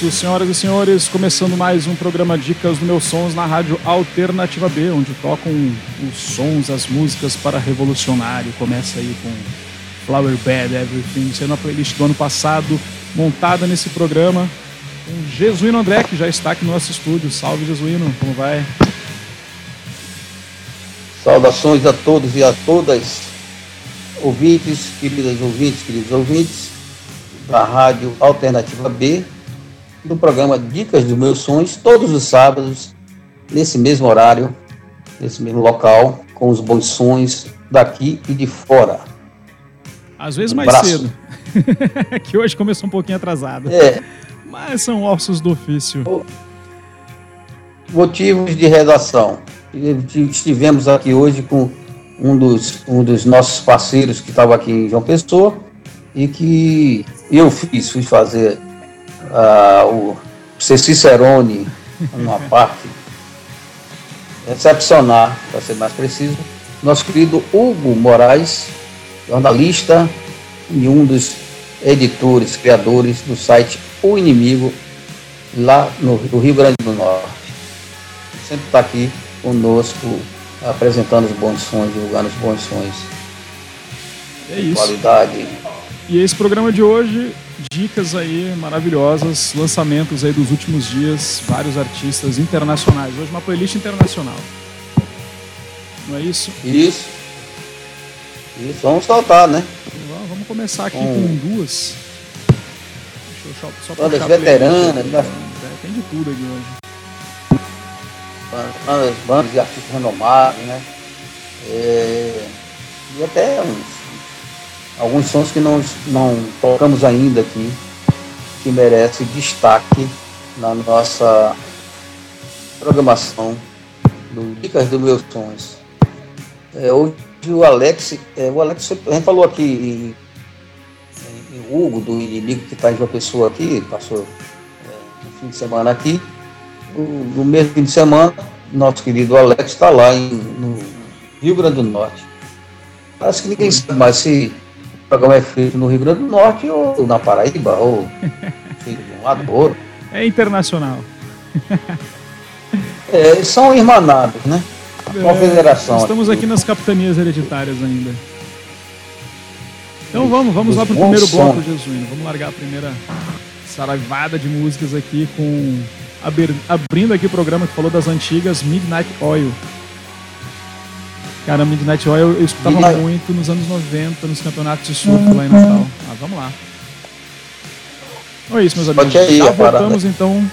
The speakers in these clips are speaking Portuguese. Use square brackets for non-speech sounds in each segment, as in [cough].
isso, senhoras e senhores, começando mais um programa Dicas do Meus Sons na Rádio Alternativa B, onde tocam os sons, as músicas para revolucionário. Começa aí com Flower Bad Everything, sendo a playlist do ano passado, montada nesse programa. Com Jesuíno André, que já está aqui no nosso estúdio. Salve, Jesuíno, como vai? Saudações a todos e a todas, ouvintes, queridas ouvintes, queridos ouvintes da Rádio Alternativa B, no programa Dicas dos Meus Sonhos, todos os sábados, nesse mesmo horário, nesse mesmo local, com os bons sons daqui e de fora. Às vezes mais Braço. cedo. [laughs] que hoje começou um pouquinho atrasado. É. Mas são ossos do ofício. Motivos de redação. Estivemos aqui hoje com um dos, um dos nossos parceiros que estava aqui em João Pessoa e que eu fiz, fui fazer uh, o ser Cicerone numa parte excepcional, para ser mais preciso, nosso querido Hugo Moraes, jornalista e um dos editores, criadores do site O Inimigo, lá no, no Rio Grande do Norte. Sempre está aqui conosco, apresentando os bons sons, divulgando os bons sons. É isso. Qualidade e esse programa de hoje, dicas aí maravilhosas, lançamentos aí dos últimos dias, vários artistas internacionais. Hoje uma playlist internacional. Não é isso? Isso. Isso, vamos soltar, né? Vamos começar aqui com, com duas. Deixa eu só Bandas veteranas, né? É, tem de tudo aqui hoje. Bandas, bandas de artistas renomados, né? É, e até uns alguns sons que não, não tocamos ainda aqui, que merece destaque na nossa programação do Dicas dos Meus Sons. É, hoje o Alex, é, o Alex, a gente falou aqui em, em Hugo, do inimigo que está em uma pessoa aqui, passou é, um fim de semana aqui. No, mesmo fim de semana, nosso querido Alex está lá em, no Rio Grande do Norte. Acho que ninguém sabe mais se programa é feito no Rio Grande do Norte ou na Paraíba, ou feito de um lado ou outro. É internacional. [laughs] é, são irmanados, né? A confederação. É, estamos aqui nas capitanias hereditárias ainda. Então vamos, vamos lá para o primeiro bloco, Jesuíno. Vamos largar a primeira saravada de músicas aqui com abrindo aqui o programa que falou das antigas Midnight Oil. Cara, Midnight Oil eu escutava Midnight... muito nos anos 90, nos campeonatos de surf lá em Natal. Ah, vamos lá. Então é isso, meus amigos. Aí, Já voltamos então.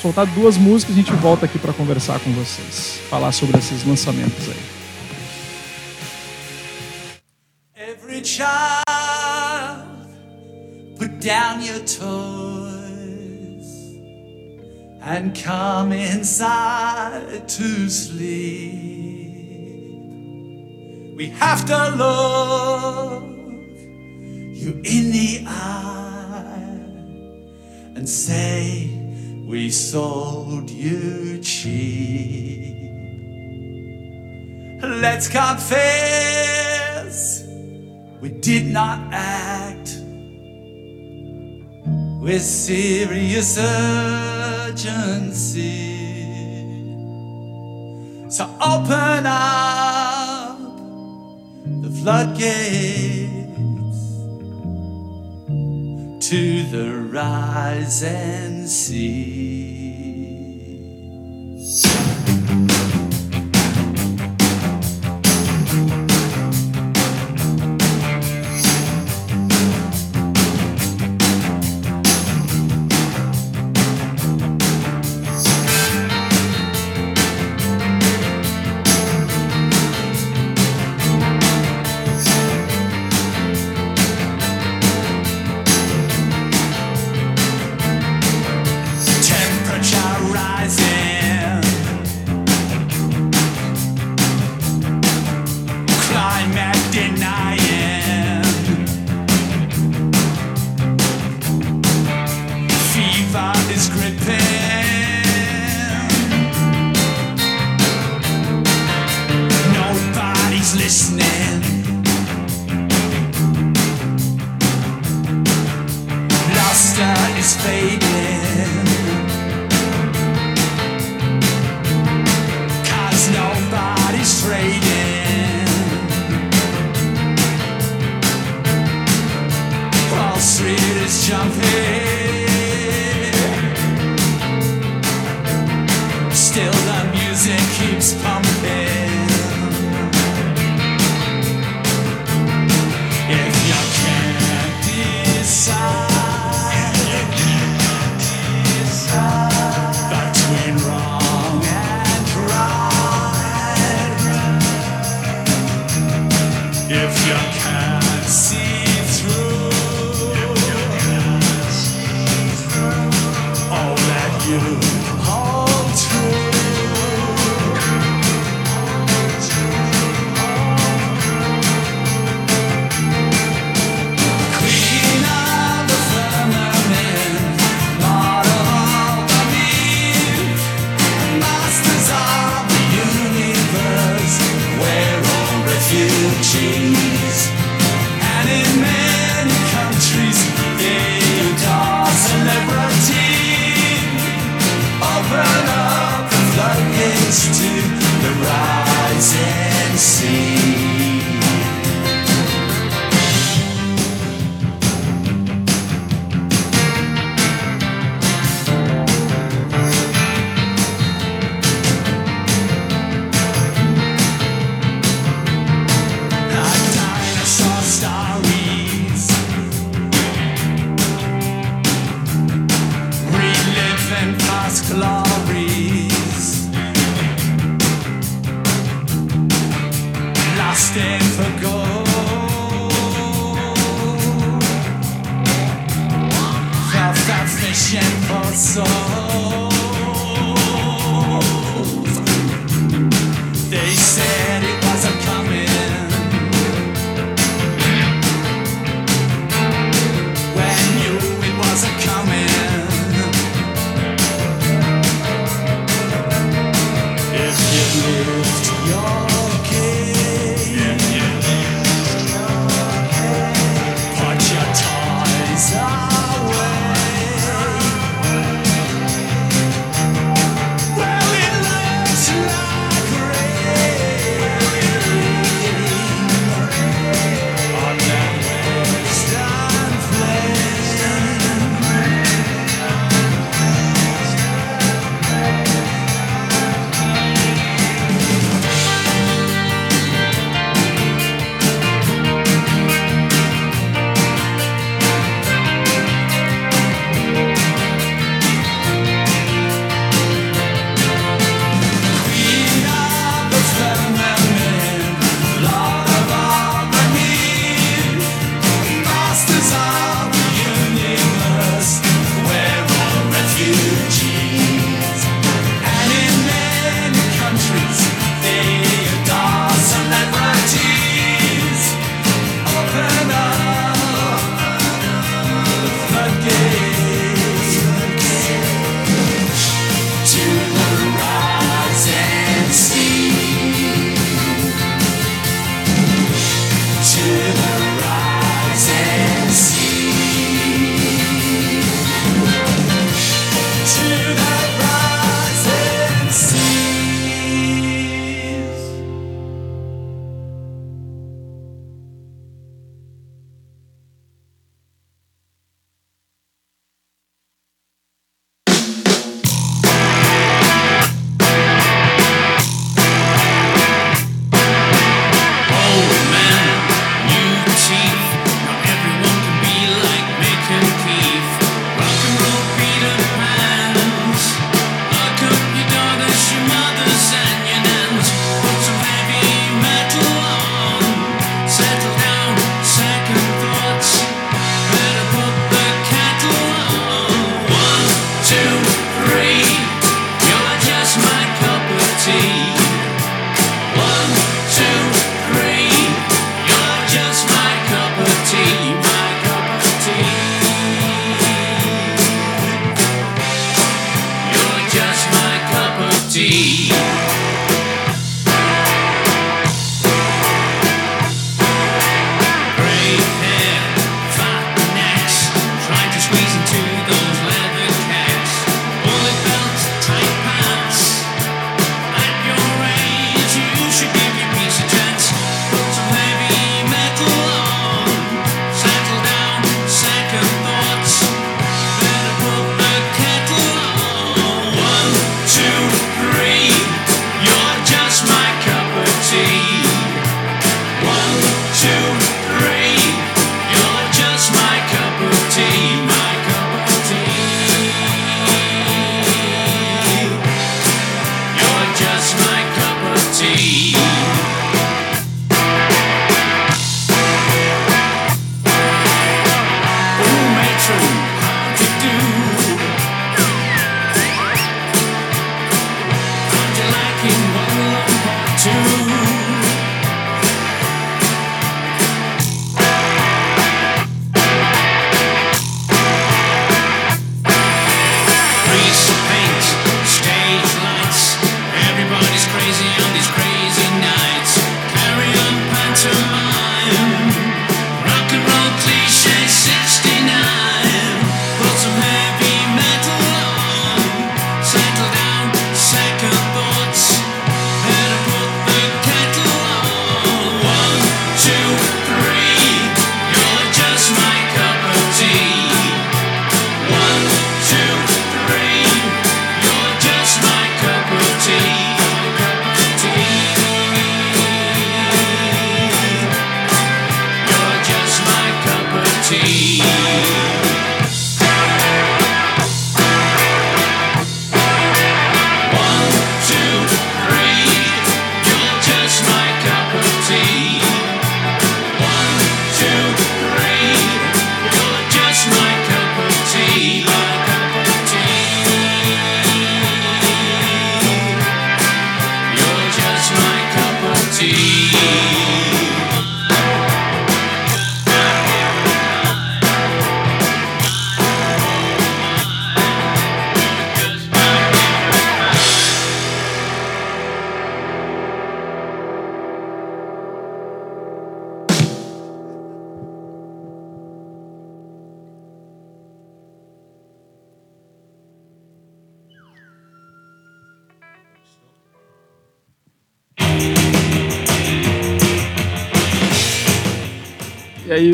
Soltar duas músicas e a gente volta aqui para conversar com vocês. Falar sobre esses lançamentos aí. Every child, put down your toys and come inside to sleep. We have to look you in the eye and say we sold you cheap. Let's confess we did not act with serious urgency. So open up floodgates to the rising sea.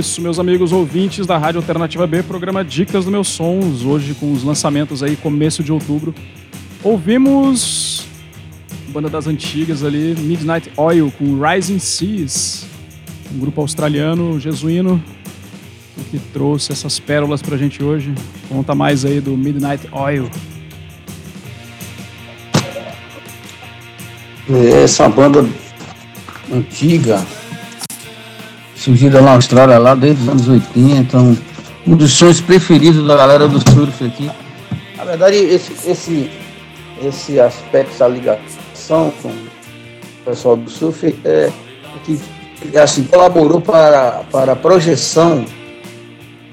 Isso, meus amigos ouvintes da Rádio Alternativa B, programa Dicas do Meus Sons, hoje com os lançamentos aí, começo de outubro. Ouvimos banda das antigas ali, Midnight Oil com Rising Seas, um grupo australiano, jesuíno, que trouxe essas pérolas pra gente hoje. Conta mais aí do Midnight Oil. Essa banda antiga, surgida na Austrália, lá desde os anos 80, então, um dos sons preferidos da galera do surf aqui. Na verdade, esse, esse, esse aspecto, essa ligação com o pessoal do surf é, que assim, colaborou para, para a projeção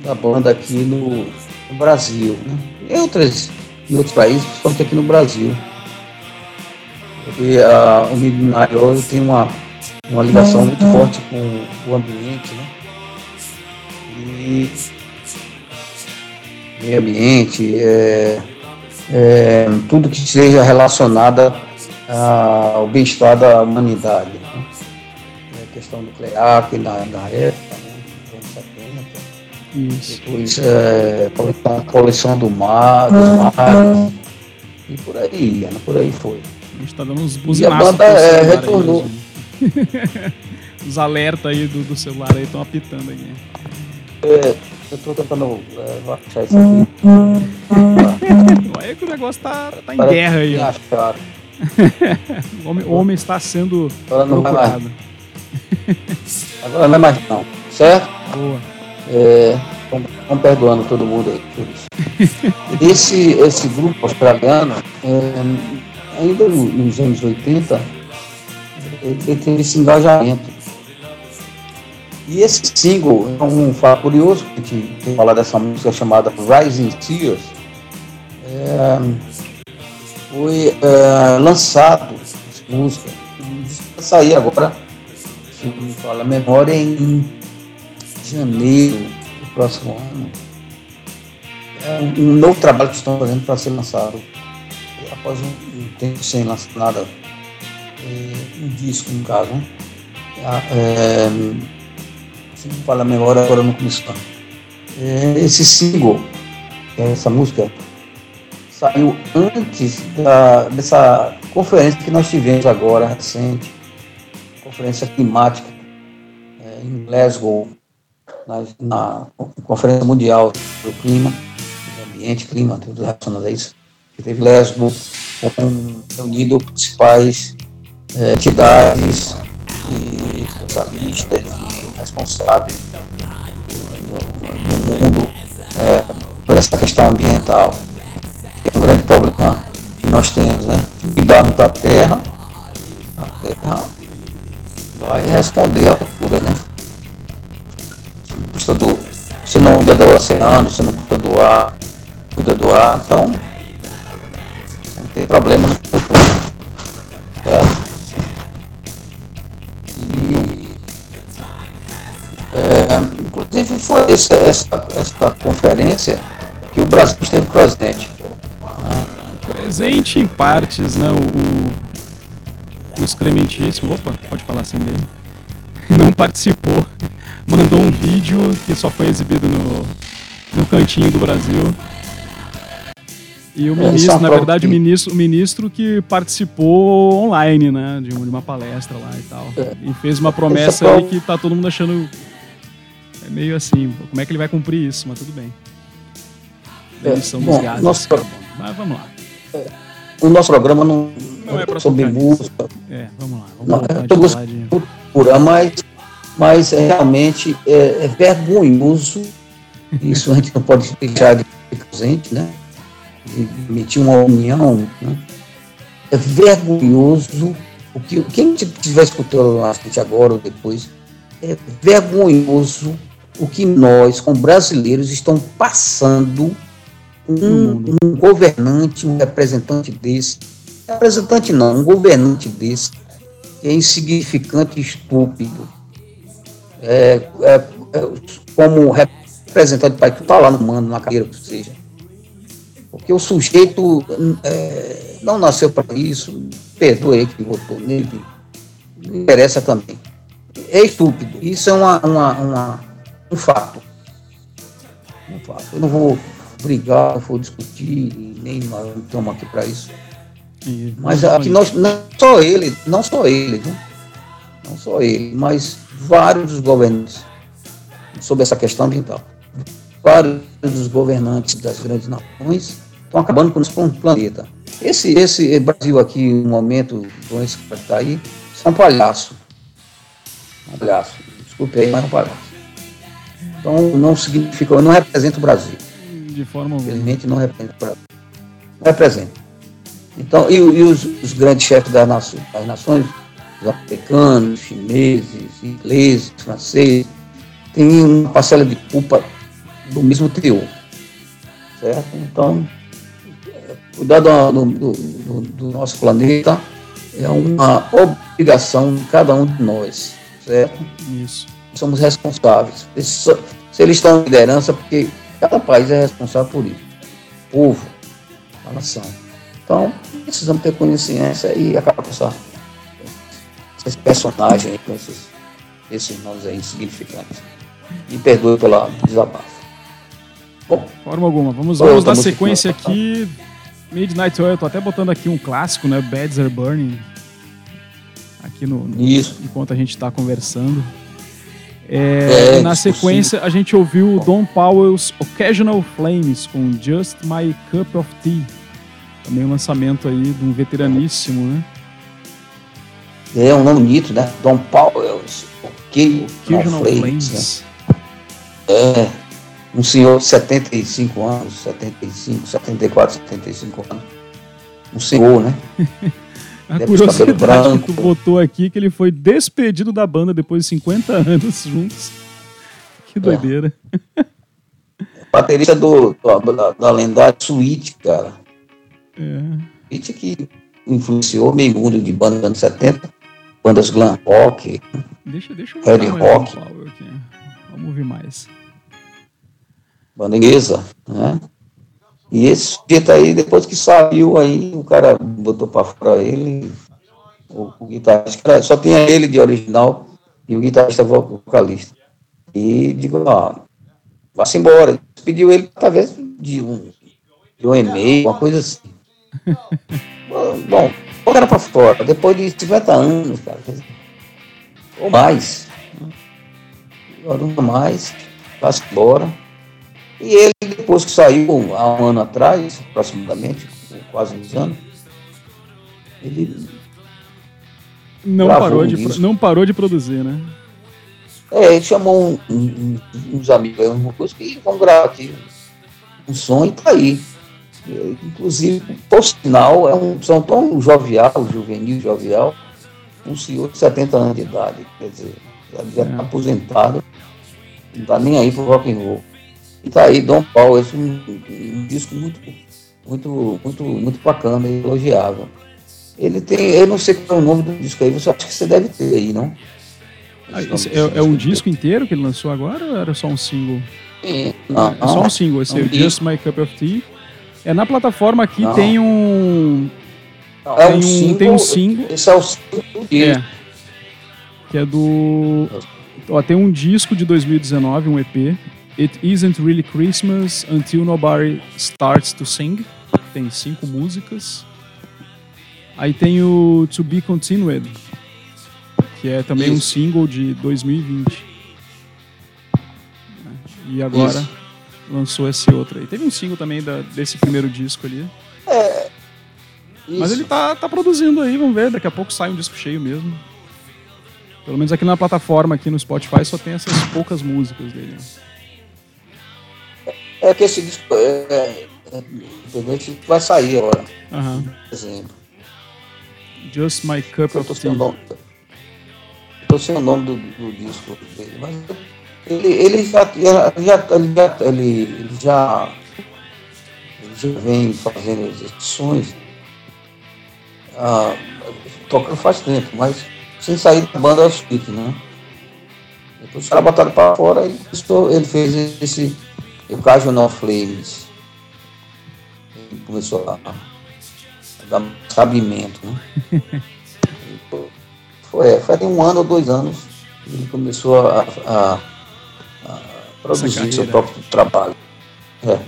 da banda aqui no, no Brasil. Né? Em, outras, em outros países, principalmente aqui no Brasil. Porque a, o Midnight Oil tem uma uma ligação muito uhum. forte com o ambiente, né? E meio ambiente, é, é, tudo que seja relacionado ao bem-estar da humanidade. Né? A questão nuclear, que na, na época, né? 70, Isso. depois é, a poluição do mar, dos uhum. mares, e por aí, né? por aí foi. A gente está dando uns. E a banda é, retornou. Aí, [laughs] Os alertas aí do, do celular aí estão apitando aí. É, eu tô tentando é, isso aqui. [laughs] Olha que o negócio tá, tá em Parece guerra aí. o, [laughs] homem, o homem está sendo Agora não procurado. Agora não é mais não, certo? Boa. É, Estão perdoando todo mundo aí por isso. esse, esse grupo australiano, é, ainda nos anos 80, ele teve esse engajamento. E esse single é um fato curioso, que a gente tem falar dessa música chamada Rising Tears, é, foi é, lançado essa música, vai sair agora, se me fala a memória, em janeiro do próximo ano. É um novo trabalho que estão fazendo para ser lançado após um, um tempo sem lançar nada um disco, no caso. Né? Ah, é, se não fala a memória, agora não começo é, Esse single, essa música, saiu antes da, dessa conferência que nós tivemos agora, recente, conferência climática é, em Glasgow, na, na, Conferência Mundial do Clima, do Ambiente, Clima, tudo relacionado a isso, que teve Glasgow, reunido principais é, entidades e especialistas e responsáveis no mundo é, por essa questão ambiental, que é um grande problema que nós temos, né? Cuidado da terra, a terra vai responder à cultura, né? Do, se não cuida do oceano, se não cuida do ar, cuida do ar, então tem problema no. Essa, essa, essa conferência que o Brasil esteve presente. Presente em partes, né? O, o excrementíssimo, opa, pode falar assim dele, [laughs] não participou, mandou um vídeo que só foi exibido no, no cantinho do Brasil e o é, ministro, é na verdade, o ministro, o ministro que participou online, né, de uma palestra lá e tal. É. E fez uma promessa aí que tá todo mundo achando é meio assim, como é que ele vai cumprir isso, mas tudo bem. É, Emissão dos gases. Nosso... Mas vamos lá. É, o nosso programa não, não é sobre música. É, vamos lá. Vamos não, é sobre de... cultura, mas, mas é, realmente é, é vergonhoso. [laughs] Isso a gente não pode deixar de presente, né? emitir uma opinião, né? é vergonhoso. O que, quem estiver escutando a gente agora ou depois, é vergonhoso o que nós, como brasileiros, estamos passando um, um governante, um representante desse, representante não, um governante desse, que é insignificante e estúpido. É, é, é, como representante do país, que está lá no mando, na cadeira, que seja porque o sujeito é, não nasceu para isso, perdoa ele que votou nele, não interessa também. É estúpido. Isso é uma, uma, uma, um fato. Um fato. Eu não vou brigar, não vou discutir, nem nós estamos aqui para isso. E, mas aqui nós, não só ele, não só ele, viu? não só ele, mas vários dos governantes sobre essa questão ambiental. Vários dos governantes das grandes nações estão acabando com o planeta. Esse, esse Brasil aqui, no momento, esse que está aí, é um palhaço. Um palhaço. Desculpe aí, mas é um palhaço. Então não significa, não representa o Brasil. De forma alguma. Infelizmente não representa o Brasil. Não representa. Então, e, e os, os, grandes chefes das nações, das nações, os americanos, chineses, ingleses, franceses, têm uma parcela de culpa do mesmo teor. Certo? Então, cuidar do, do, do, do nosso planeta é uma obrigação de cada um de nós, certo? Isso. Somos responsáveis. Se eles estão em liderança, porque cada país é responsável por isso. O povo, a nação. Então, precisamos ter consciência e acabar com essa, esses personagens aí, com esses, esses nomes aí insignificantes. Me perdoe pela desabafo. Bom, forma alguma. Vamos, vamos dar sequência aqui. Midnight Oil, eu tô até botando aqui um clássico, né? Beds Are Burning. Aqui no, no Isso. enquanto a gente está conversando. É, é, na sequência, a gente ouviu Don Powell's Occasional Flames com Just My Cup of Tea. Também um lançamento aí de um veteraníssimo, né? É um nome bonito, né? Don Powell's Occasional Flames. Flames. Né? É, um senhor de 75 anos, 75, 74, 75 anos. Um senhor, né? [laughs] A curiosidade que tu botou aqui que ele foi despedido da banda depois de 50 [laughs] anos juntos. Que é. doideira. É. Baterista do, da, da lendária Suite, cara. É. Suite que influenciou meio mundo de banda dos anos 70, bandas glam rock, deixa, deixa eu heavy rock. Vamos ouvir mais banda inglesa, né? E esse sujeito aí, depois que saiu aí, o cara botou para fora ele, o, o guitarrista, só tinha ele de original e o guitarrista vocalista. E digo, ah, vá-se embora. Pediu ele, talvez, de um, de um e-mail, uma coisa assim. [laughs] Bom, o cara para fora, depois de 50 anos, cara, ou mais. Não mais, vá-se embora. E ele, depois que saiu, há um ano atrás, aproximadamente, quase uns anos, ele. Não parou, de, não parou de produzir, né? É, ele chamou um, um, uns amigos, uma coisa que vão gravar aqui um som e tá aí. Inclusive, por sinal, é um som tão jovial, juvenil, jovial, um senhor de 70 anos de idade, quer dizer, já está é. aposentado, não está nem aí pro rock and roll. E tá aí Dom Paulo, esse é um, um, disco muito, muito, muito, muito bacana e elogiável. Ele tem, eu não sei qual é o nome do disco aí, você acha que você deve ter aí, não? Ah, é, é, um disco inteiro que ele lançou agora ou era só um single? Sim, não, é só um single, esse é o Just My Cup of Tea. É na plataforma aqui não. tem um. Não, é tem um, single, tem um single. Esse é o single é, que é do. Ó, tem um disco de 2019, um EP, It Isn't Really Christmas Until Nobody Starts to Sing. Tem cinco músicas. Aí tem o To Be Continued, que é também Isso. um single de 2020. E agora Isso. lançou esse outro aí. Teve um single também da, desse primeiro disco ali. É. Mas ele tá, tá produzindo aí, vamos ver. Daqui a pouco sai um disco cheio mesmo. Pelo menos aqui na plataforma, aqui no Spotify, só tem essas poucas músicas dele. É que esse disco é, é, vai sair agora. Uhum. Exemplo. Just My Cup of Tea. Estou sem o nome do, do, disco dele, mas ele, ele, já, já, ele, já, ele, ele já, ele já vem fazendo as edições, ah, tocando faz tempo, mas sem sair da banda aos né? Depois os caras botaram para fora e ele fez esse Occasional Flames. Ele começou a, a dar cabimento, né? [laughs] foi, foi até um ano ou dois anos ele começou a, a, a produzir seu próprio trabalho. É.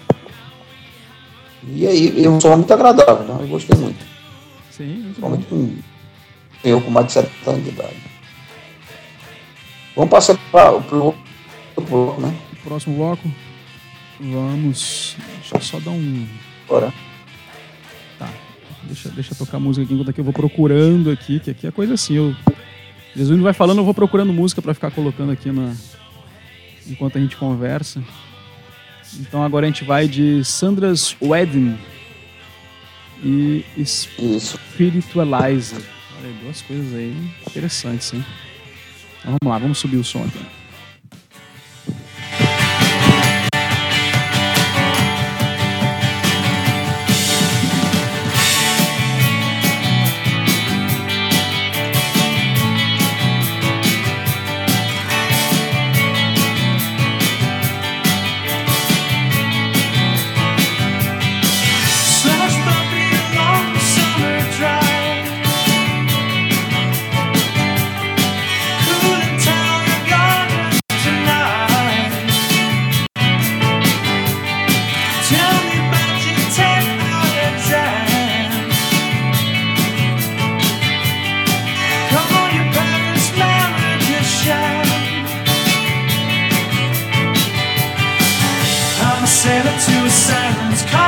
E aí, eu sou muito agradável, né? eu gostei muito. Sim, muito bom. Com, eu com mais de 70 anos de idade. Vamos passar para o bloco, né? Próximo bloco. Vamos. Deixa eu só dar um. Bora. Tá. Deixa, deixa eu tocar música aqui enquanto aqui eu vou procurando aqui, que aqui é coisa assim. Eu... Jesus vai falando, eu vou procurando música para ficar colocando aqui na... enquanto a gente conversa. Então agora a gente vai de Sandra's Wedding e Spiritualizer. Olha, duas coisas aí interessantes, hein? Então vamos lá, vamos subir o som aqui. Sailor to a silence.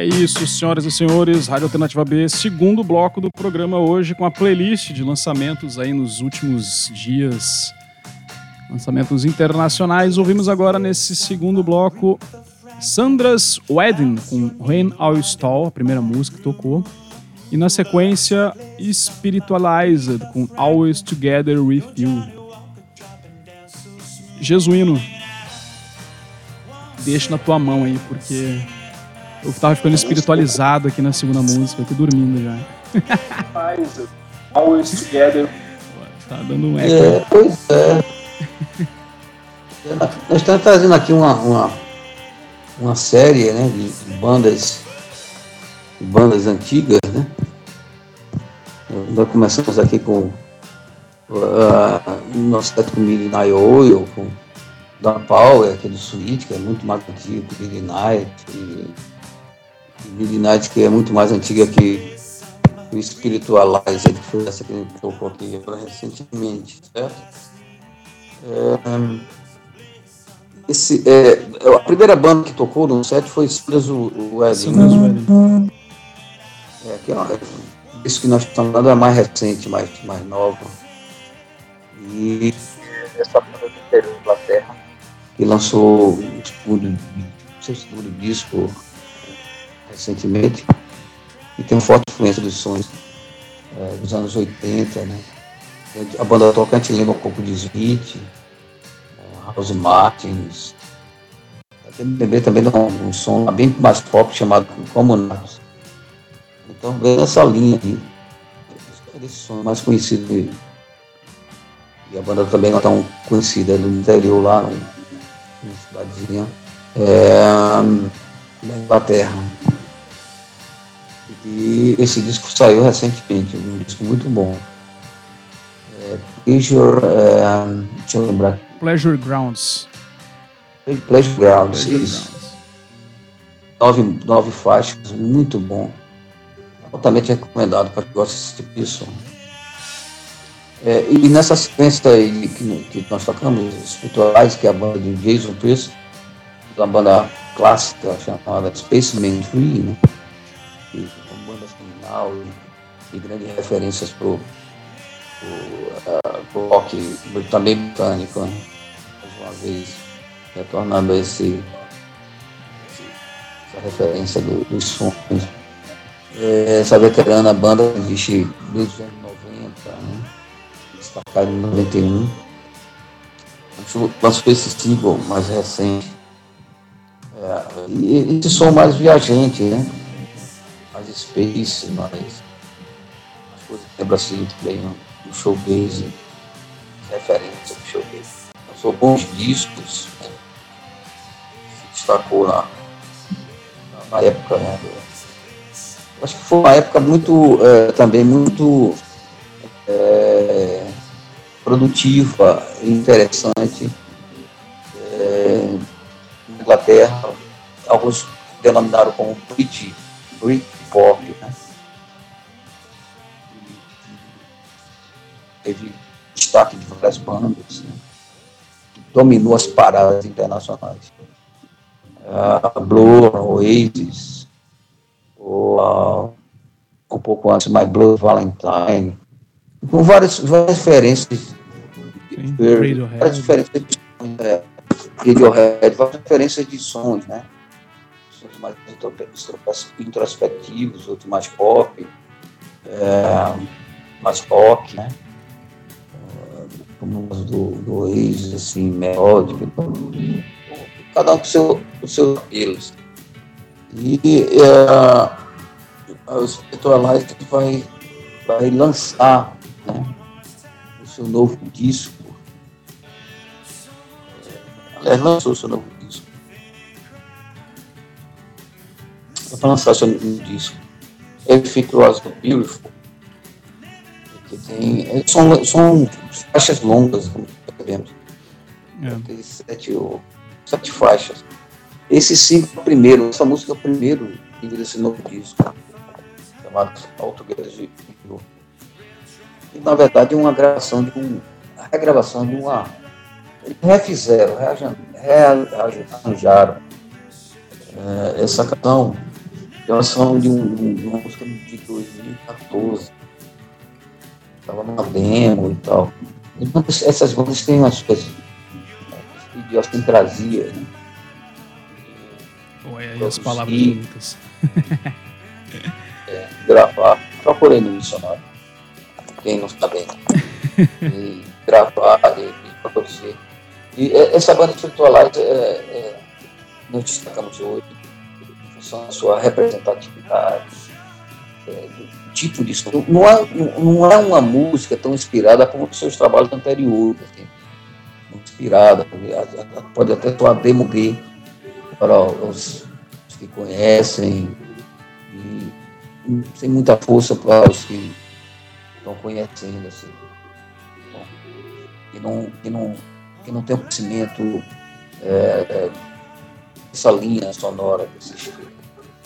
É isso, senhoras e senhores, Rádio Alternativa B, segundo bloco do programa hoje com a playlist de lançamentos aí nos últimos dias, lançamentos internacionais. Ouvimos agora nesse segundo bloco Sandra's Wedding com When All Stall, a primeira música que tocou. E na sequência, Spiritualized com Always Together With You. Jesuíno, deixa na tua mão aí, porque eu tava ficando espiritualizado aqui na segunda música, aqui dormindo já. Always Together. Tá dando um eco. É, pois é. Nós estamos fazendo aqui uma, uma, uma série né, de, de bandas de bandas antigas, né? Nós começamos aqui com uh, nosso set com Midnight Oil, com da Power, aquele suíte, que é muito mais antigo que Midnight, que é muito mais antiga que o Spiritualizer, que foi essa que a gente tocou aqui recentemente, certo? É, esse, é, a primeira banda que tocou no set foi Silas Wedding. Né? É, que é uma, isso que nós estamos falando é mais recente, mais, mais nova. E essa banda do interior da Inglaterra, que lançou o segundo, seu segundo disco recentemente, e tem uma forte influência dos sons é, dos anos 80, né? A banda tocante lembra um pouco de Smith, é, House Martins. A MPB também dá um, um, som bem mais pop chamado Comunados. Então vem nessa linha aí. Esse som mais conhecido. E, a banda também é tão conhecida no interior lá, numa cidadezinha. É, na Inglaterra. E esse disco saiu recentemente, um disco muito bom. É, Pleasure, é, deixa eu lembrar. Pleasure Grounds. Pleasure Grounds, Pleasure isso. Grounds. Nove, nove faixas, muito bom. Altamente recomendado para quem gosta desse tipo de som. É, e nessa sequência aí que, que nós tocamos, Espirituais, que é a banda de Jason Priest, uma banda clássica chamada Spaceman Tree, né? Nacional e, e grandes referências para o uh, rock também britânico, né? mais uma vez retornando a esse, essa referência do, dos sons. É, essa veterana banda existe desde os anos 90, né? destacada em 91. Lançou esse single mais recente. É, e esse som mais viajante, né? Mais space, as coisas que lembra assim bem do showgaze, referência do showgaze. Lançou bons discos, né? se destacou na, na época, né? Acho que foi uma época muito, é, também muito é, produtiva e interessante. É, na Inglaterra, alguns denominaram como Brit, Brit pop, né? Teve destaque de várias bandas, né? dominou as paradas internacionais. A Blur, Oasis, ou um pouco antes, My Blood Valentine, com várias, várias referências. Várias referências de sons, é, Radiohead, várias referências de sons, né? Mais introspectivos, outros mais pop, é, mais rock, né? Como do, do Oasis, assim, melódico. Então, cada um com seu, com seus apelos. E é, o Spiritualize vai, vai lançar né, o seu novo disco. É, aliás, lançou o seu novo para lançar seu disco. Was Beautiful. Que tem, é, são, são faixas longas, como sabemos. É. Tem sete, sete faixas. Esse cinco é o primeiro, essa música é o primeiro desse novo disco, chamado Altogether de E na verdade é uma gravação de um. A regravação de uma. Eles refizeram, rearranjaram é, essa canção elas são de, um, de uma música de 2014. Estava numa demo e tal. Então, essas bandas têm umas coisas, idiosincrasia, né? Olha aí as palavras bonitas. é, gravar, procurei no missionário, quem não está bem. [laughs] E gravar e, e produzir. E essa banda espiritualidade é, é, nós destacamos hoje da sua representatividade, é, do tipo de. Não é, não é uma música tão inspirada como os seus trabalhos anteriores. Assim, inspirada, pode até soar demo gay para os, os que conhecem, e sem muita força para os que estão conhecendo. Assim. Que, não, que, não, que não tem conhecimento é, dessa linha sonora desse estilo.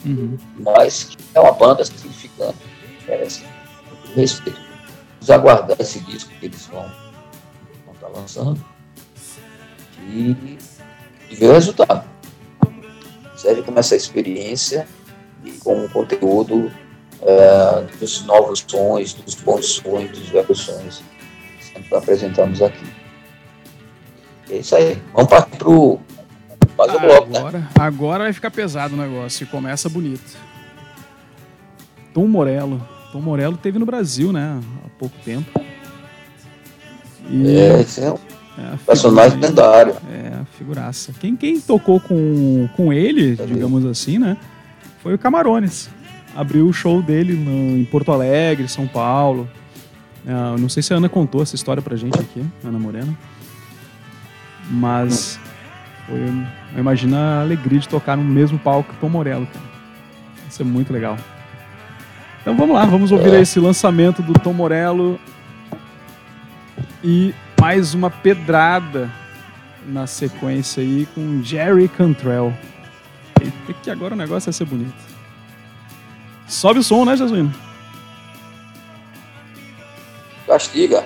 Uhum. Mas é uma banda significante, merece respeito. Vamos aguardar esse disco que eles vão, estar lançando e, e ver o resultado. Serve como essa experiência e como conteúdo é, dos novos sons, dos bons sons, dos velhos sons que apresentamos aqui. É isso aí. Vamos partir para o ah, bloco, né? agora, né? agora vai ficar pesado o negócio e começa bonito. Tom Morello. Tom Morello teve no Brasil, né? Há pouco tempo. E... É, esse é um é, personagem lendário. É, figuraça. Quem, quem tocou com, com ele, digamos assim, né? Foi o Camarones. Abriu o show dele no, em Porto Alegre, São Paulo. É, não sei se a Ana contou essa história pra gente aqui, Ana Morena. Mas foi, imagina a alegria de tocar no mesmo palco que o Tom Morello, cara. Isso é muito legal. Então vamos lá, vamos ouvir é. esse lançamento do Tom Morello. E mais uma pedrada na sequência aí com Jerry Cantrell. Eita, que agora o negócio vai ser bonito. Sobe o som, né, Jesuíno? Castiga.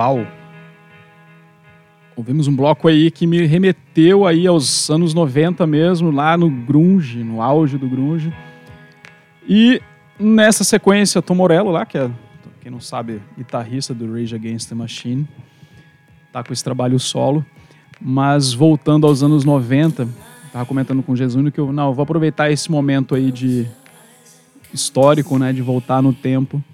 Uau! Ouvimos um bloco aí que me remeteu aí aos anos 90 mesmo, lá no grunge, no auge do grunge. E nessa sequência, Tom Morello lá, que é, quem não sabe, guitarrista do Rage Against the Machine, tá com esse trabalho solo. Mas voltando aos anos 90, tava comentando com o que eu, não, eu vou aproveitar esse momento aí de histórico, né, de voltar no tempo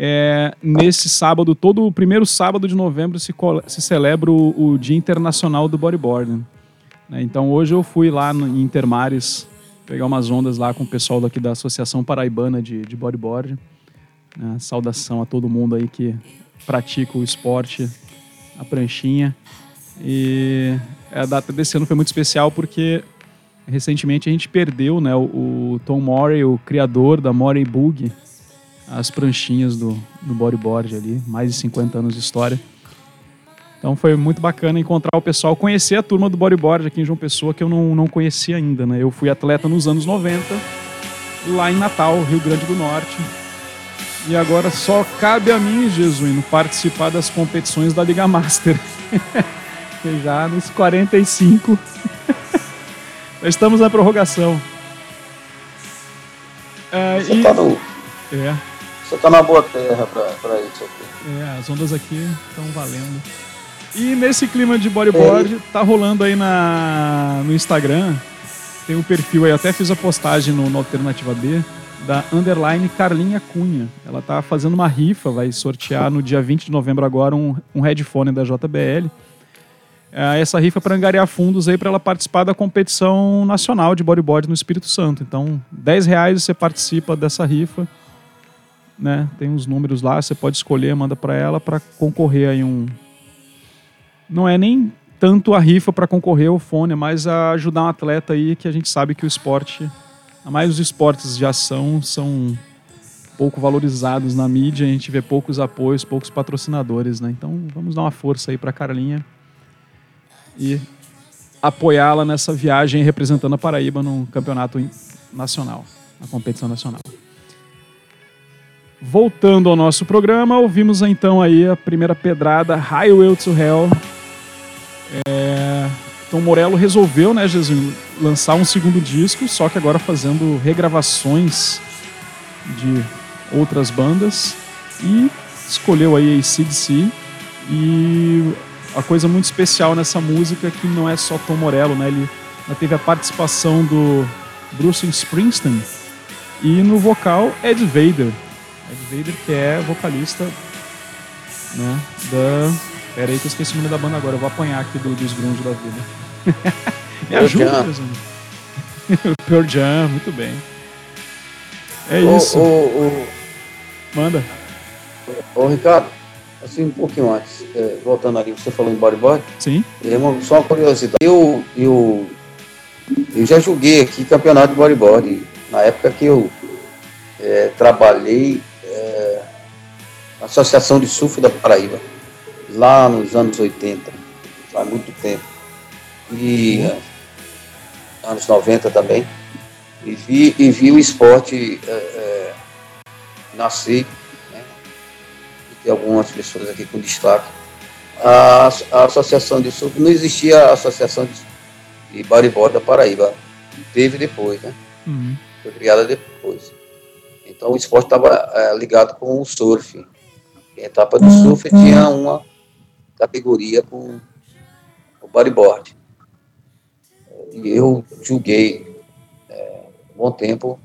é, nesse sábado, todo o primeiro sábado de novembro, se, se celebra o, o, Dia Internacional do Bodyboarding. Né? Então hoje eu fui lá no, em Intermares pegar umas ondas lá com o pessoal daqui da Associação Paraibana de, de Bodyboard. Né? Saudação a todo mundo aí que pratica o esporte, a pranchinha. E a data desse ano foi muito especial porque recentemente a gente perdeu né, o, o Tom Morey, o criador da Morey Bug, as pranchinhas do, do bodyboard ali, mais de 50 anos de história. Então foi muito bacana encontrar o pessoal, conhecer a turma do bodyboard aqui em João Pessoa, que eu não, não conhecia ainda. Né? Eu fui atleta nos anos 90, lá em Natal, Rio Grande do Norte. E agora só cabe a mim, Jesuíno, participar das competições da Liga Master. [laughs] Já nos 45. [laughs] Estamos na prorrogação. É, Você e... tá no... É. Você tá na boa terra pra, isso aqui. É, as ondas aqui estão valendo. E nesse clima de bodyboard, é. tá rolando aí na, no Instagram. Tem um perfil aí, até fiz a postagem no, no Alternativa B, da Underline Carlinha Cunha. Ela tá fazendo uma rifa, vai sortear no dia 20 de novembro agora um, um headphone da JBL. É, essa rifa é para angariar fundos aí para ela participar da competição nacional de bodyboard no Espírito Santo. Então, 10 reais você participa dessa rifa né? Tem uns números lá, você pode escolher, manda para ela para concorrer aí um. Não é nem tanto a rifa para concorrer ao fone, é mais a ajudar um atleta aí que a gente sabe que o esporte, a mais os esportes de ação são pouco valorizados na mídia, a gente vê poucos apoios, poucos patrocinadores, né? Então vamos dar uma força aí para Carlinha e apoiá-la nessa viagem representando a Paraíba no campeonato nacional, na competição nacional. Voltando ao nosso programa, ouvimos então aí a primeira pedrada, Highway to Hell. É... Então Morello resolveu, né, Jesus, lançar um segundo disco, só que agora fazendo regravações de outras bandas e escolheu aí a ACDC e a coisa muito especial nessa música é que não é só Tom Morello, né, ele teve a participação do Bruce Springsteen e no vocal Ed Vader, Ed Vader, que é vocalista né, da. Pera aí que eu esqueci o nome da banda agora, eu vou apanhar aqui do, dos grunge da vida. [laughs] Me ajuda, [laughs] Pearl Jam, muito bem. É isso. Ô, Manda. Ô, Ricardo, assim, um pouquinho antes, é, voltando ali, você falou em bodyboard. Sim. É uma, só uma curiosidade. Eu, eu, eu já joguei aqui campeonato de bodyboard. Na época que eu é, trabalhei Associação de Surf da Paraíba, lá nos anos 80, faz muito tempo. E uhum. anos 90 também. E vi, e vi o esporte é, é, nascer. Né? E tem algumas pessoas aqui com destaque. A, a Associação de Surf, não existia a Associação de, de Bodyboard da Paraíba. Teve depois, né? Uhum. Foi criada depois. Então o esporte estava é, ligado com o surf. A etapa do surf tinha uma categoria com o bodyboard. E eu julguei é, um bom tempo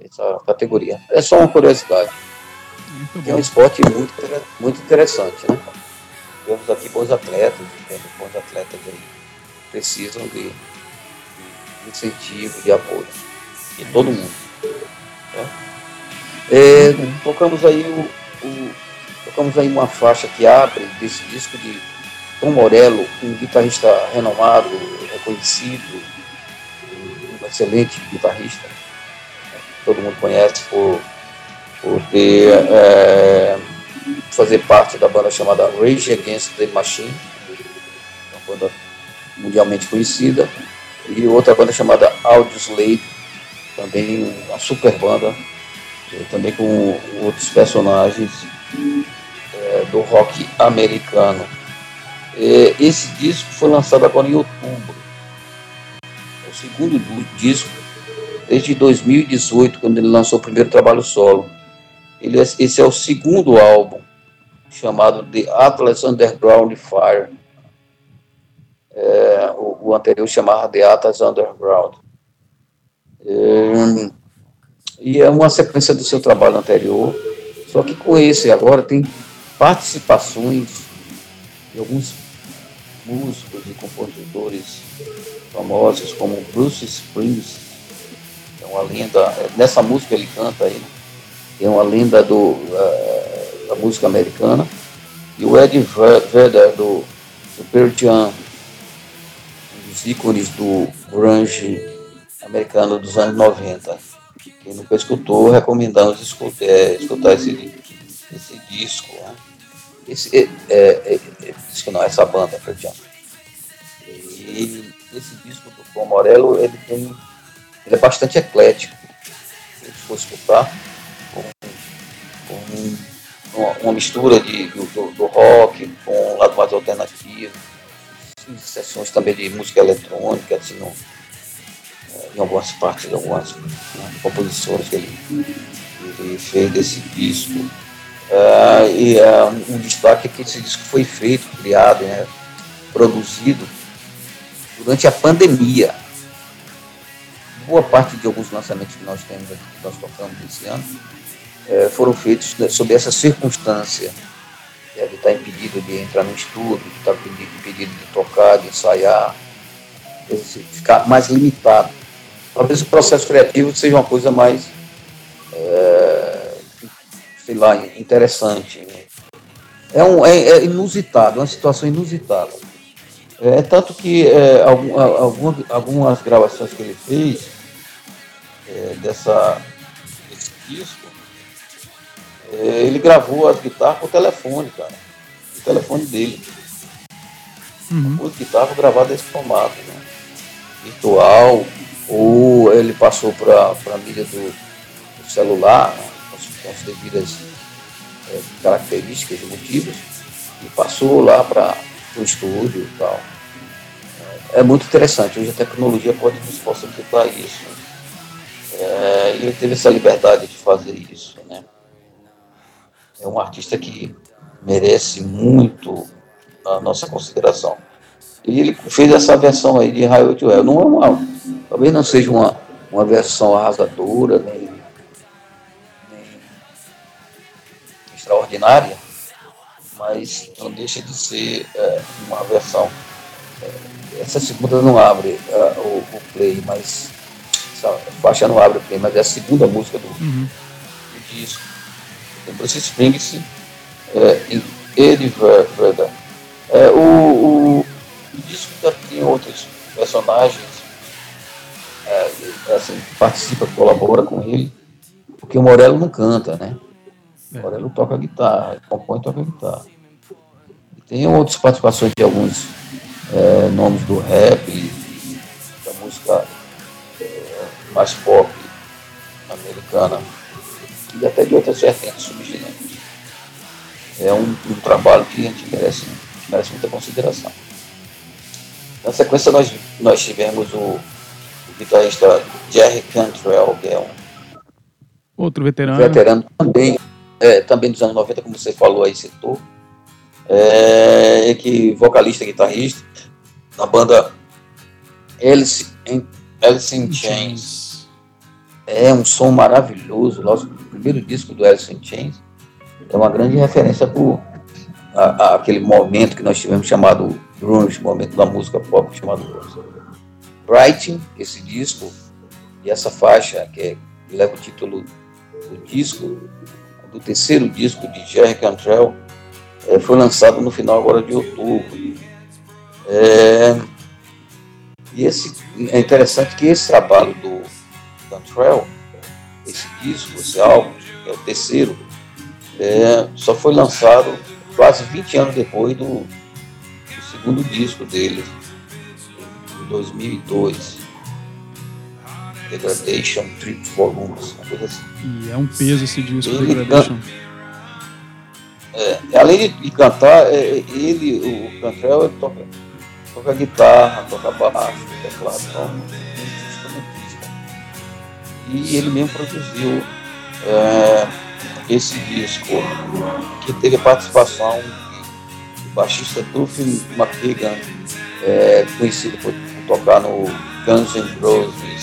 essa categoria. É só uma curiosidade. É um esporte muito, muito interessante, né? Temos aqui bons atletas, temos bons atletas aí precisam de, de incentivo, de apoio. De todo mundo. Né? É, tocamos aí o, o Tocamos aí uma faixa que abre desse disco de Tom Morello, um guitarrista renomado, reconhecido, um excelente guitarrista. Todo mundo conhece por, por ter é, fazer parte da banda chamada Rage Against the Machine, uma banda mundialmente conhecida, e outra banda chamada Audioslave, também uma super banda, também com outros personagens do rock americano. É, esse disco foi lançado agora em outubro. É o segundo disco desde 2018, quando ele lançou o primeiro trabalho solo. Ele, é, esse é o segundo álbum, chamado The Atlas Underground Fire. É, o, o, anterior chamava The Atlas Underground. É, e é uma sequência do seu trabalho anterior, só que com esse agora tem participações de alguns músicos e compositores famosos, como Bruce Springsteen, é uma lenda, nessa música ele canta aí, né? é uma lenda do, uh, da música americana, e o Ed Vedder do, do Pearl Jam, um dos ícones do grunge americano dos anos 90. Quem nunca escutou, recomendamos escutar, é, escutar esse, esse disco. Né? Esse, é, é, é, disco não, essa banda, Jam. E esse disco do Tom Morello, ele tem ele é bastante eclético. Se for escutar, com, com uma, uma, mistura de, do, do, rock com um lado mais alternativo, sessões também de música eletrônica, assim, no, é, em algumas partes, de algumas né, composições que ele, ele fez desse disco. Uh, e uh, um, destaque é que esse disco foi feito, criado, né, produzido durante a pandemia boa parte de alguns lançamentos que nós temos aqui, que nós tocamos esse ano, é, foram feitos sob essa circunstância. Ele está impedido de entrar no estúdio, está impedido de tocar, de ensaiar, ficar mais limitado. Talvez o processo criativo seja uma coisa mais, é, sei lá, interessante. Né? É, um, é, é inusitado, é uma situação inusitada. É tanto que é, algumas, algumas gravações que ele fez é, dessa, desse disco, é, ele gravou as guitarras com o telefone, cara. O telefone dele. Uhum. As guitarras gravadas desse formato, né? Virtual, ou ele passou para a mídia do, do celular, né? Com, as devidas é, características motivos, e passou lá para o estúdio e tal. É, é muito interessante. Hoje a tecnologia pode nos possibilitar isso. É, ele teve essa liberdade de fazer isso. Né? É um artista que merece muito a nossa consideração. E ele fez essa versão aí de Highway to Hell. Não é uma, talvez não seja uma, uma versão arrasadora, nem, nem extraordinária, mas não deixa de ser é, uma versão. É, essa segunda não abre é, o, o play, mas essa faixa não abre o play, mas é a segunda música do, uhum. do disco. Tem Bruce Springsteen é, e Eddie Vedder. É, o, o, o, disco ainda tem outros personagens é, assim, participa, colabora com ele, porque o Morello não canta, né? É. Morello toca guitarra, compõe e toca guitarra. E tem outras participações de alguns é, nomes do rap, da música mais pop americana e até de outras vertentes subgêneros. É um, um, trabalho que a gente merece, merece muita consideração. Na sequência, nós, nós tivemos o, o guitarrista Jerry Cantrell, que é um outro veterano, veterano também, é, também dos anos 90, como você falou aí, citou. É, que vocalista guitarrista na banda Alice in, Alice in Chains é um som maravilhoso. Nosso primeiro disco do Alice in Chains é uma grande referência para aquele momento que nós tivemos chamado grunge, momento da música pop chamado. Writing, esse disco e essa faixa que, é, que leva o título do disco, do terceiro disco de Jerry Cantrell, é, foi lançado no final agora de outubro. É, e esse, é interessante que esse trabalho do Cantrell, esse disco, esse álbum, que é o terceiro, é, só foi lançado quase 20 anos depois do, do segundo disco dele, em 2002. Degradation Trip Volumes, uma coisa assim. E é um peso esse disco, ele Degradation. é, além de, cantar, é, é, ele, o Cantrell, ele toca, toca guitarra, toca baixo, teclado, então. E ele mesmo produziu é, esse disco, que teve a participação do baixista Duffy McKagan, é, conhecido por, por, tocar no Guns N' Roses,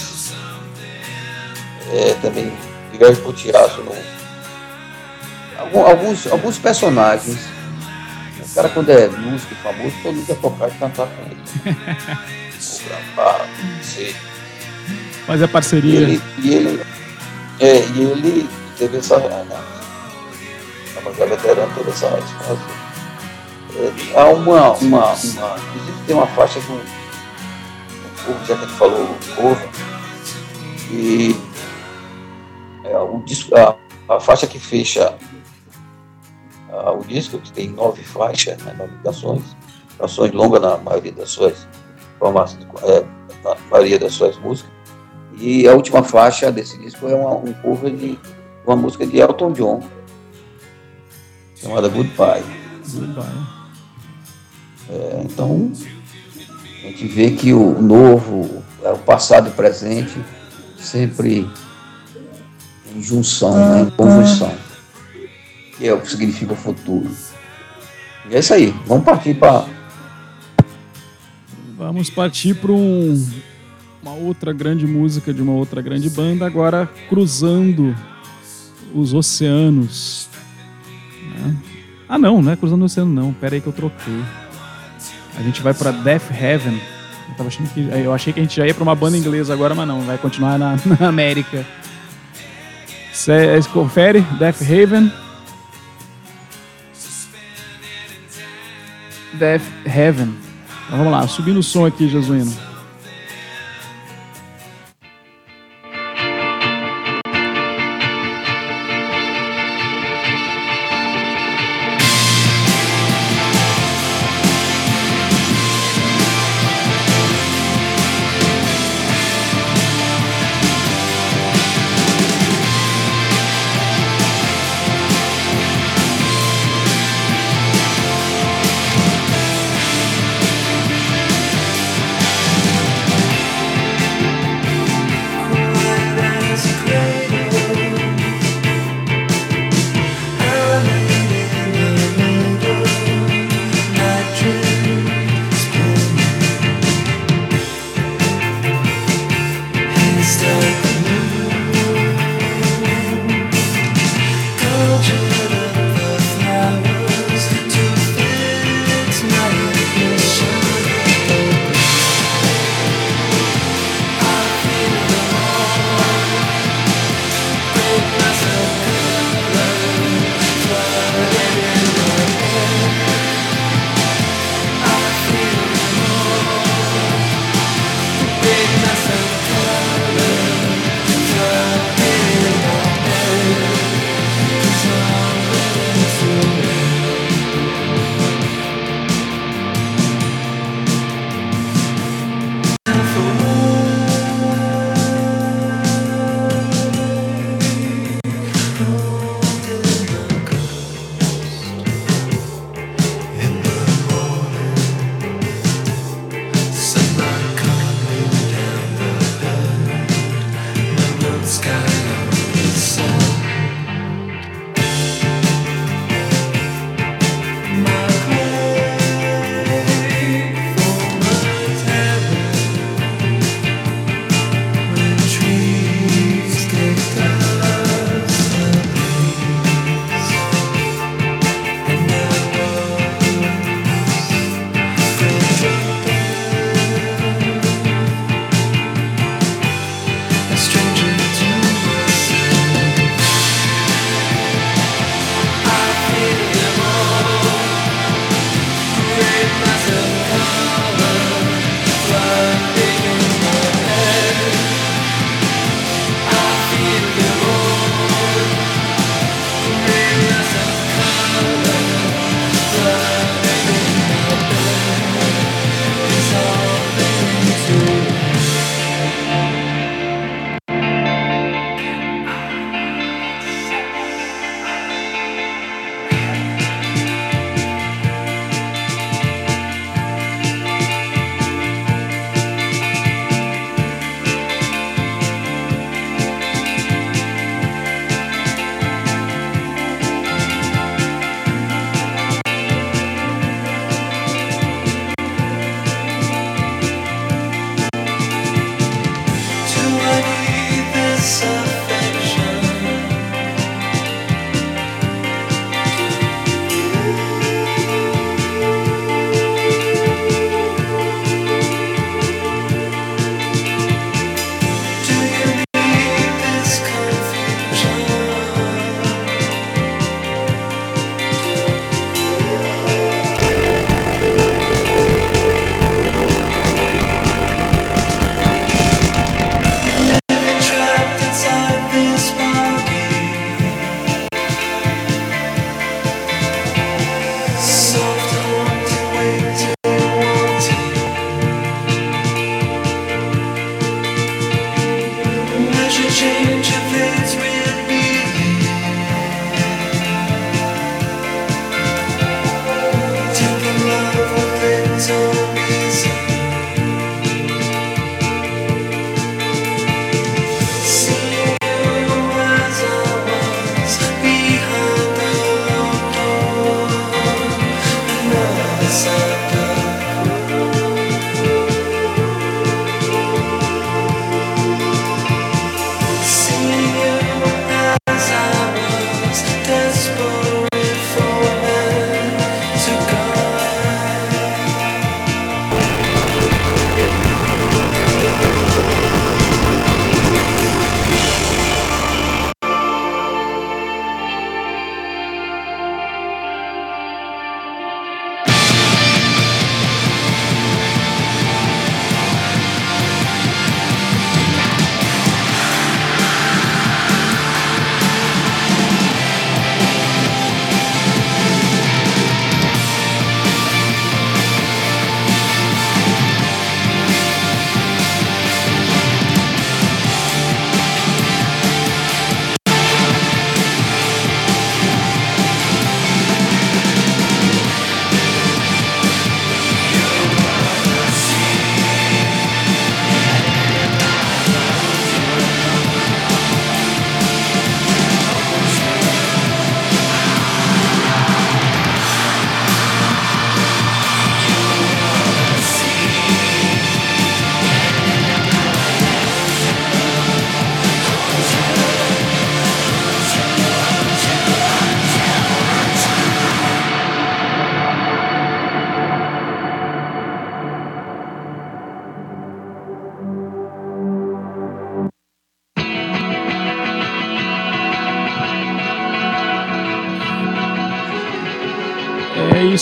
é, também por teatro no alguns, alguns personagens. O cara, quando é músico famoso, todo mundo quer tocar e cantar com ele. Ou gravar, não sei. Mas é parceria. E ele, e ele, é, e ele teve essa. Né, a bancada veterana teve essa. essa é, há uma, uma, uma. Inclusive tem uma faixa com. Um já que a gente falou, cover. E é, o disco, a, a faixa que fecha uh, o disco, que tem nove faixas, né, nove canções, canções longas na maioria das suas formas, é, na maioria das suas músicas. E a última faixa desse disco é uma, um cover de uma música de Elton John, chamada Goodbye. Goodbye. É, então, a gente vê que o novo, é, o passado e o presente, sempre em junção, né, conjunção que é o que significa futuro. E é isso aí. Vamos partir para. Vamos partir para um, uma outra grande música de uma outra grande banda, agora cruzando os oceanos. Né? Ah, não, não é cruzando o oceano, não. Pera aí que eu troquei. A gente vai para Death Heaven. Eu, que, eu achei que a gente já ia para uma banda inglesa agora, mas não, vai continuar na, [laughs] na América. Você confere, Death Haven. Death Heaven. Então vamos lá, subindo o som aqui, Jesuíno.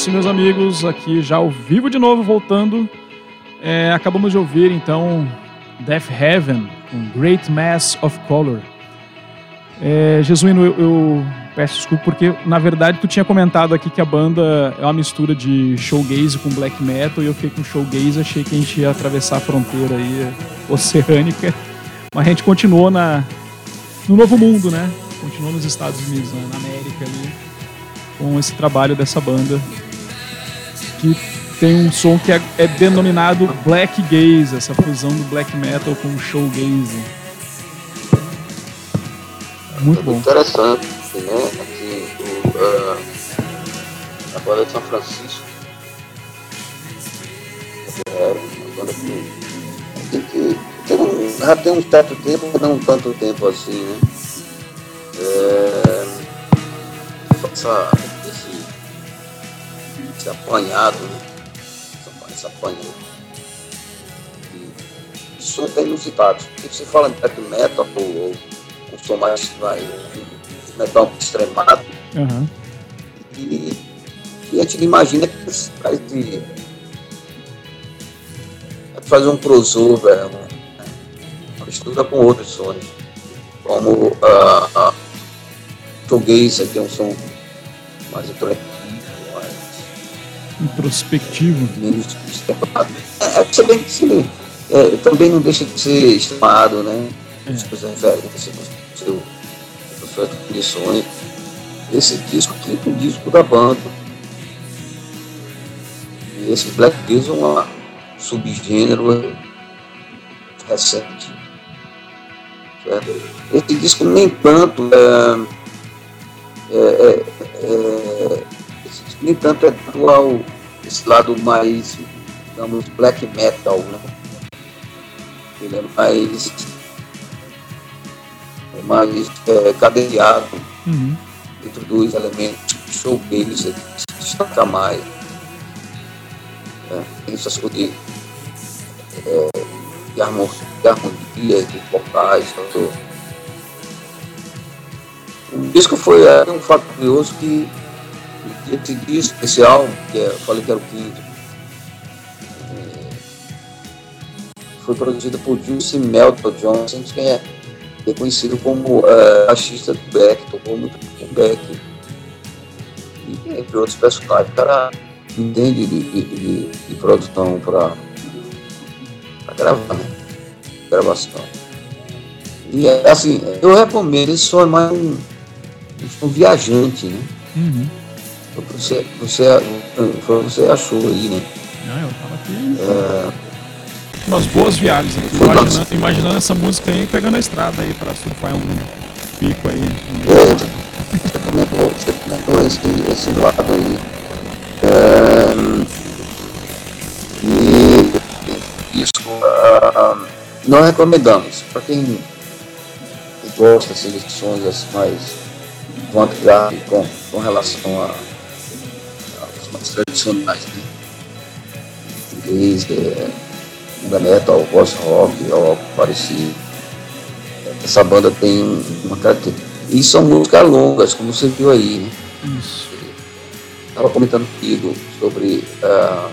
Isso, meus amigos. Aqui já ao vivo de novo, voltando. É, acabamos de ouvir então Death Heaven com Great Mass of Color. É, Jesuíno, eu, eu, peço desculpa porque na verdade tu tinha comentado aqui que a banda é uma mistura de showgaze com black metal e eu fiquei com showgaze, achei que a gente ia atravessar a fronteira aí oceânica, mas a gente continuou na no novo mundo, né? Continuou nos Estados Unidos, né? na América ali com esse trabalho dessa banda que tem um som que é, é denominado Black Gaze, essa fusão do black metal com showgaze. Muito bom. Interessante, né? Aqui, o, uh, a banda de São Francisco. É que, que tem um, já tem um certo tempo, mas não tanto tempo assim, né? É, essa, esse, esse apanhado, né? esse apanhado de som bem inusitado. Porque você fala de black metal ou, um som mais metal extremado, uhum. e, e a gente imagina que faz de fazer um crossover, uma, uma mistura com outros sons, como a, a Shoegaze, que é um som mais mais introspectivo. Menos é, é, bem que é, também não deixa de ser estimado, né? É. As referências, seu, suas definições. Esse disco, quinto disco da banda. E esse Black Bears é um subgênero recente. Certo? Esse disco nem tanto é, é, é, é, nem tanto é atual esse lado mais, digamos, black metal, né? Ele é mais, é mais é, cadenciado uhum. dentro dos elementos showcase, se destaca mais. É, tem essas coisas de, é, de, harmonia, de harmonia, de vocais, tudo o disco foi é, um fato curioso que esse disco especial, que é, eu falei que era o quinto, é, foi produzido por Juicy Melton Johnson, que é reconhecido como é, baixista do Beck, tocou muito com Beck, e entre outros personagens. O cara entende de, de, de, de produção para gravar, né? Gravação. E é assim, eu recomendo, esse som é mais um um viajante, né? Uhum. Você, você, você achou aí, né? Não, eu tava aqui. É... Umas boas viagens aqui, imaginando, imaginando, essa música aí pegando a estrada aí pra surfar um pico aí. É, você comentou, você comentou esse, esse lado aí. É, e isso uh, nós recomendamos para quem gosta assim, de sons assim, mais quanto já com, com relação a, tradicionais, né? Desde é, da metal, voz rock, algo parecido. Essa banda tem uma característica. E são músicas longas, como você viu aí, né? Isso. Estava comentando comigo sobre uh,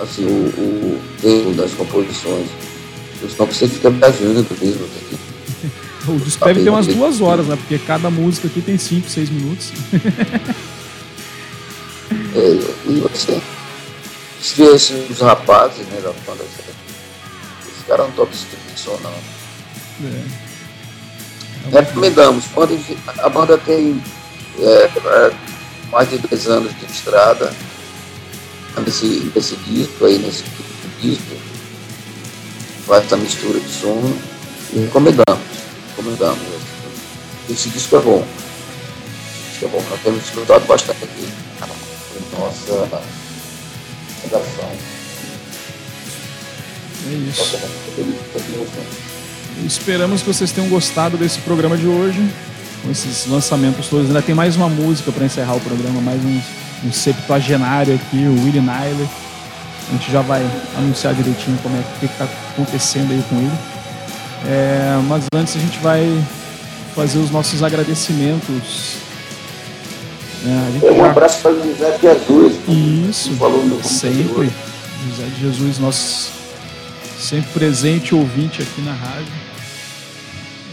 assim, o, o tempo das composições. Então você fica viajando mesmo. Aqui. [laughs] O disco deve ter umas duas horas, né? Porque cada música aqui tem 5, 6 minutos. [laughs] é, e você vê assim, os rapazes, né, da banda, os caras não tocam esse tipo de som, não. É. é Recomendamos. Quando a banda tem é, é mais de 10 anos de estrada, nesse, nesse disco aí, nesse tipo disco, faz essa mistura de som e recomendamos recomendamos. Esse disco é bom. Esse disco é bom. Nós temos escutado bastante aqui em nossa redação. É isso. Esperamos que vocês tenham gostado desse programa de hoje, com esses lançamentos todos. Ainda tem mais uma música para encerrar o programa, mais um, um septuagenário aqui, o Willie Nyler. A gente já vai anunciar direitinho como é que está acontecendo aí com ele. É, mas antes a gente vai fazer os nossos agradecimentos É, é um já... abraço para o José de Jesus. Isso, falou no sempre. José de Jesus, nosso sempre presente ouvinte aqui na rádio.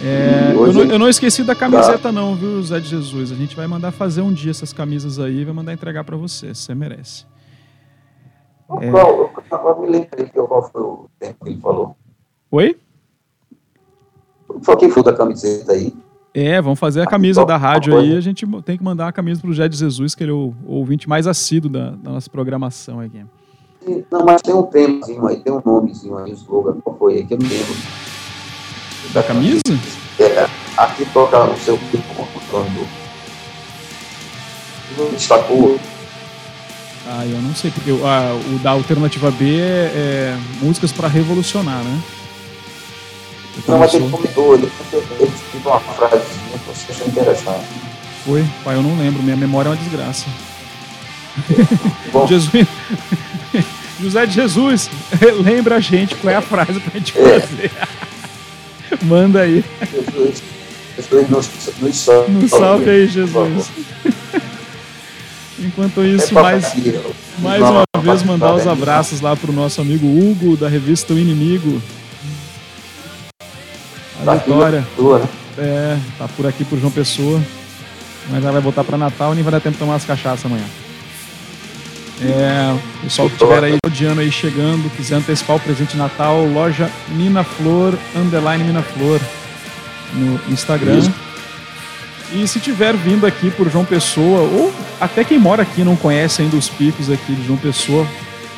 É, eu, não, eu, não, esqueci da camiseta tá. não, viu, José de Jesus? A gente vai mandar fazer um dia essas camisas aí e vai mandar entregar para você, você merece. É... Qual, eu me lembrei qual foi o tempo que ele falou. Oi? Foi quem foi da camiseta aí? É, vamos fazer a camisa da rádio aí. A gente tem que mandar a camisa pro Jé de Jesus, que ele é o, o ouvinte mais assíduo da, da, nossa programação aqui. Não, mas tem um temazinho aí, tem um nomezinho aí, o slogan, qual foi aí, que eu não lembro. Da camisa? É, aqui toca no seu corpo, quando destacou. Ah, eu não sei, porque ah, o da Alternativa B é, é músicas para revolucionar, né? Não, mas ele comentou, ele, ele escreveu uma frasezinha que você achou interessante. Foi? Pai, eu não lembro, minha memória é uma desgraça. Bom. [laughs] Jesus... [laughs] José de Jesus, [laughs] lembra a gente qual é a frase pra gente é. fazer. Manda aí. Jesus, Jesus nos, nos salve. Nos salve aí, Jesus. Enquanto isso, é mais, mais uma vez mandar os abraços lá pro nosso amigo Hugo, da revista O Inimigo. Tá Vitória. Né? É, tá por aqui por João Pessoa. Mas ela vai voltar para Natal e nem vai dar tempo de tomar as cachaças amanhã. É, pessoal que estiver aí de ano aí chegando, quiser antecipar o presente de Natal, loja Mina Flor, underline Mina Flor, no Instagram. Isso. E se tiver vindo aqui por João Pessoa, ou até quem mora aqui não conhece ainda os picos aqui de João Pessoa,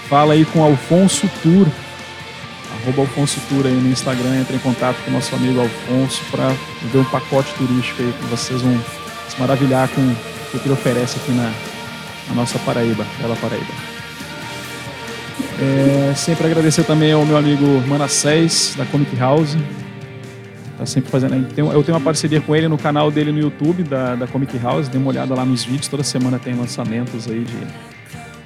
fala aí com Alfonso Tour, arroba Alfonso Tour aí no Instagram, entre em contato com o nosso amigo Alfonso para ver um pacote turístico aí que vocês vão se maravilhar com o que ele oferece aqui na, na nossa Paraíba, bela Paraíba. É, sempre agradecer também ao meu amigo Manassés, da Comic House. Tá sempre fazendo. Eu tenho uma parceria com ele no canal dele no YouTube, da, da Comic House. Dê uma olhada lá nos vídeos. Toda semana tem lançamentos aí de.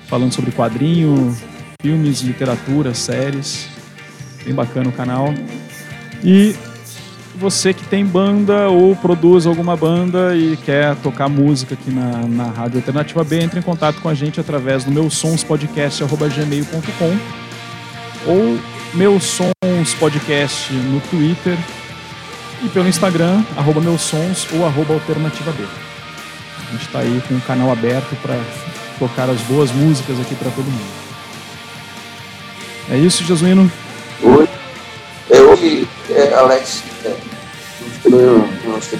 Falando sobre quadrinho, filmes, literatura, séries. Bem bacana o canal. E você que tem banda ou produz alguma banda e quer tocar música aqui na, na Rádio Alternativa B, entre em contato com a gente através do meu sonspodcast.gmail.com ou meu sons podcast no Twitter e pelo Instagram, arroba meus sons ou arroba alternativa B. A gente está aí com o canal aberto para tocar as boas músicas aqui para todo mundo. É isso, Jesuíno? Oi. Eu ouvi, é, Alex, é,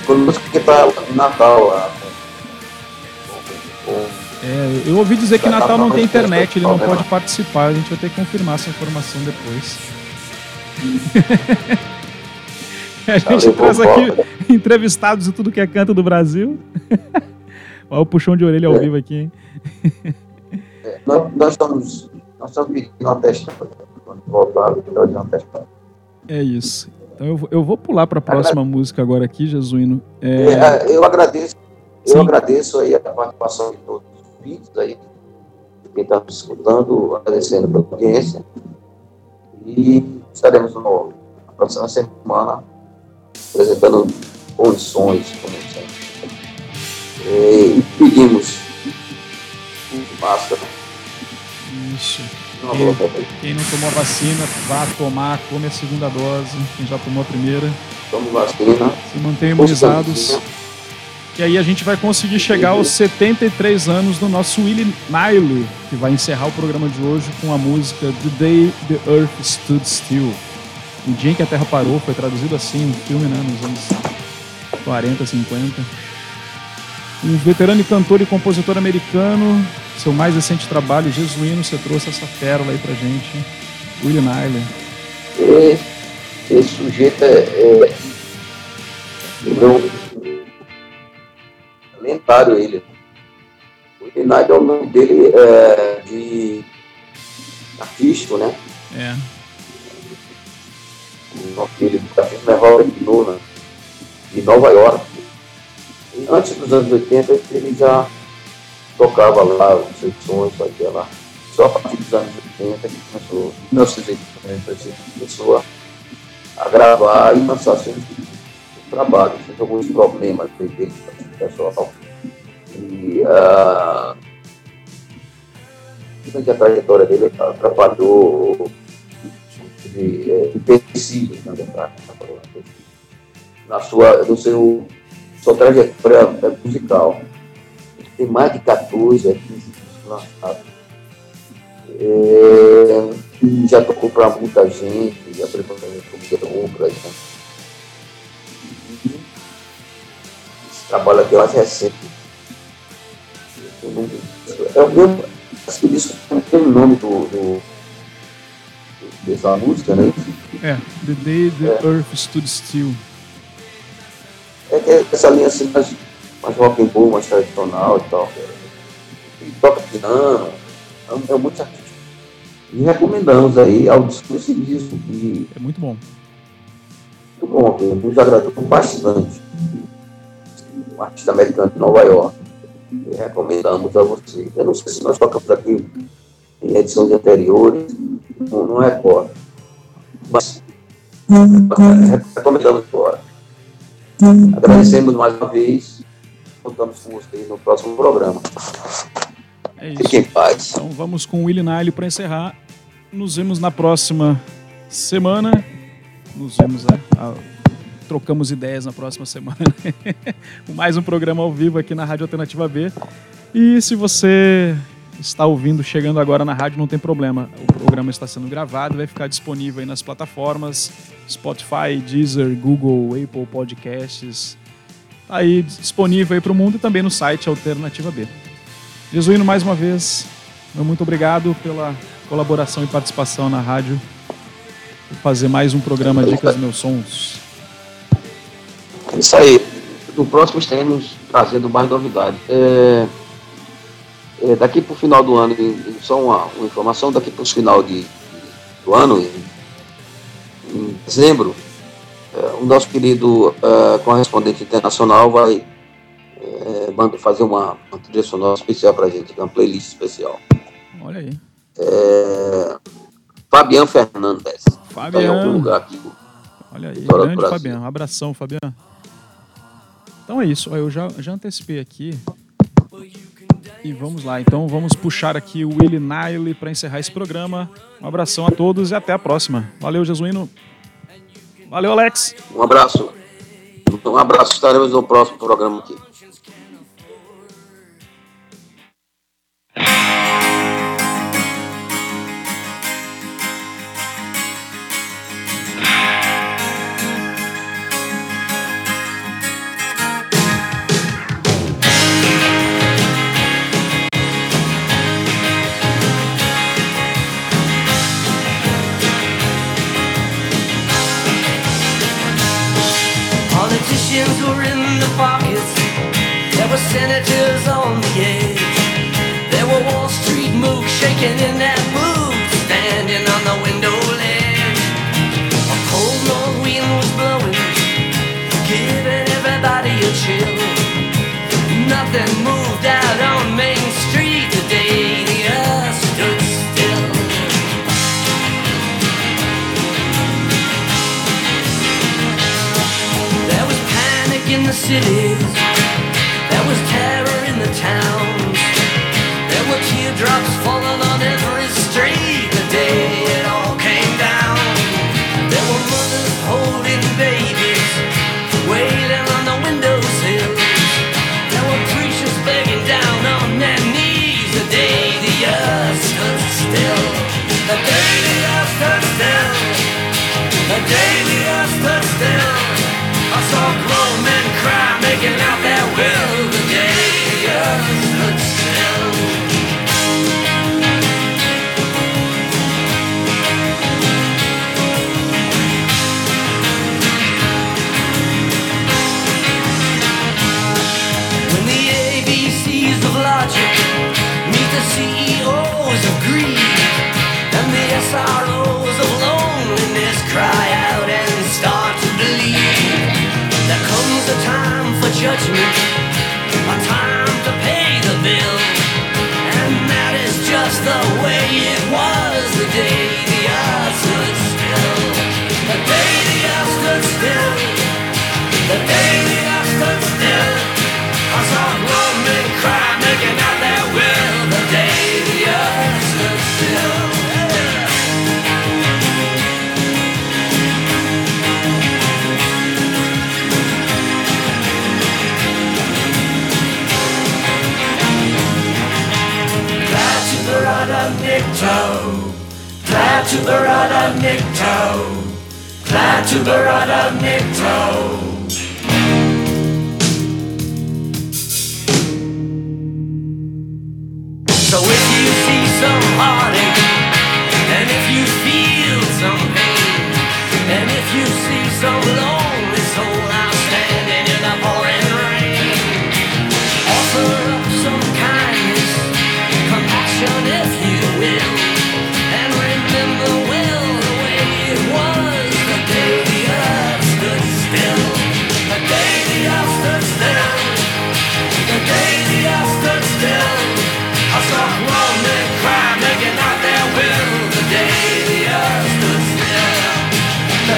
conosco que está Natal lá. É, eu ouvi dizer que Natal não tem internet, ele não pode participar, a gente vai ter que confirmar essa informação depois. [laughs] a gente traz aqui entrevistados de tudo que é canto do Brasil. [laughs] Olha o puxão de orelha ao é. vivo aqui, hein? É, nós, nós, estamos, nós estamos uma testada. Quando voltar, uma testada. É isso. Então eu, eu vou pular para a próxima Agra... música agora aqui, Jesuíno. É... É, eu agradeço, eu agradeço aí a participação de todos os vídeos aí, quem está escutando, agradecendo pela audiência. E estaremos no, na próxima semana apresentando condições, como sempre. E pedimos máscara. Isso. Quem, quem, não tomou a vacina, vá tomar, tome a segunda dose. Quem já tomou a primeira. Tome vacina. Se mantenham imunizados. E aí a gente vai conseguir chegar aos 73 anos do nosso Willie Nile, que vai encerrar o programa de hoje com a música The Day the Earth Stood Still. O dia em que a Terra parou, foi traduzido assim no filme, né, nos anos 40, 50. Um veterano e cantor e compositor americano seu mais recente trabalho, Jesuíno, você trouxe essa pérola aí pra gente. William Nylon. Esse, esse sujeito é, é, é lendário ele. O William Nylon, o nome dele é de artístico, né? É. O nome dele do artístico é Robert Nolan, de Nova York. E antes dos anos 80 ele já tocava lá os seus sons, fazia lá. Só a partir dos anos 80 que começou, em 1980, começou a gravar e lançar seus trabalhos, alguns problemas dele, pessoal. E a, durante a trajetória dele, trabalhou de, é, pesquisas, na verdade, na sua, no seu, sua trajetória musical. Tem mais de 14 a 15 discos lançados. É, já tocou para muita gente, já preparou como outras. Né? Esse trabalho aqui é mais recente. É o mesmo, acho que isso tem o nome do, do, dessa música, né? É, The Day the é. Earth Stood Still. É que é essa linha assim, mais, rock and roll, mais tradicional e tal. E toca piano, é, é muito artístico. E recomendamos aí ao disco esse disco. Que é muito bom. Muito bom, que nos agradou bastante. Um artista americano de Nova York. E recomendamos a você. Eu não sei se nós tocamos aqui em edições anteriores, não, não recordo. Mas recomendamos agora. Agradecemos mais uma vez. Com vocês no próximo programa. É isso. Fiquem em paz. Então vamos com o Willie Nile para encerrar. Nos vemos na próxima semana. Nos vemos, né? Ah, trocamos ideias na próxima semana. [laughs] Mais um programa ao vivo aqui na Rádio Alternativa B. E se você está ouvindo, chegando agora na rádio, não tem problema. O programa está sendo gravado, vai ficar disponível aí nas plataformas Spotify, Deezer, Google, Apple Podcasts. Está aí disponível aí para o mundo e também no site Alternativa B. Jesuíno, mais uma vez, meu muito obrigado pela colaboração e participação na rádio. Fazer mais um programa Dicas Meus Sons. É isso aí. No próximo estaremos trazendo mais novidades. É é, daqui para o final do ano, só uma, uma informação, daqui para o final de, do ano, em, em dezembro, o nosso querido é, correspondente internacional vai é, fazer uma, uma trilha sonora especial para a gente, uma playlist especial. Olha aí. É, Fabiano Fernandes. Fabiano. Tá em algum lugar aqui. Olha aí, grande Fabiano. Um abração, Fabiano. Então é isso. Eu já, já antecipei aqui e vamos lá, então vamos puxar aqui o Willie Nile para encerrar esse programa. Um abração a todos e até a próxima. Valeu, Jesuíno. Valeu, Alex. Um abraço. Um abraço, estaremos no próximo programa aqui. so hard.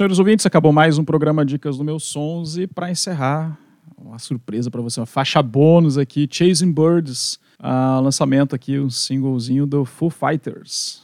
senhores ouvintes, acabou mais um programa Dicas do Meus Sons. E para encerrar, uma surpresa para você, uma faixa bônus aqui: Chasing Birds, uh, lançamento aqui, um singlezinho do Foo Fighters.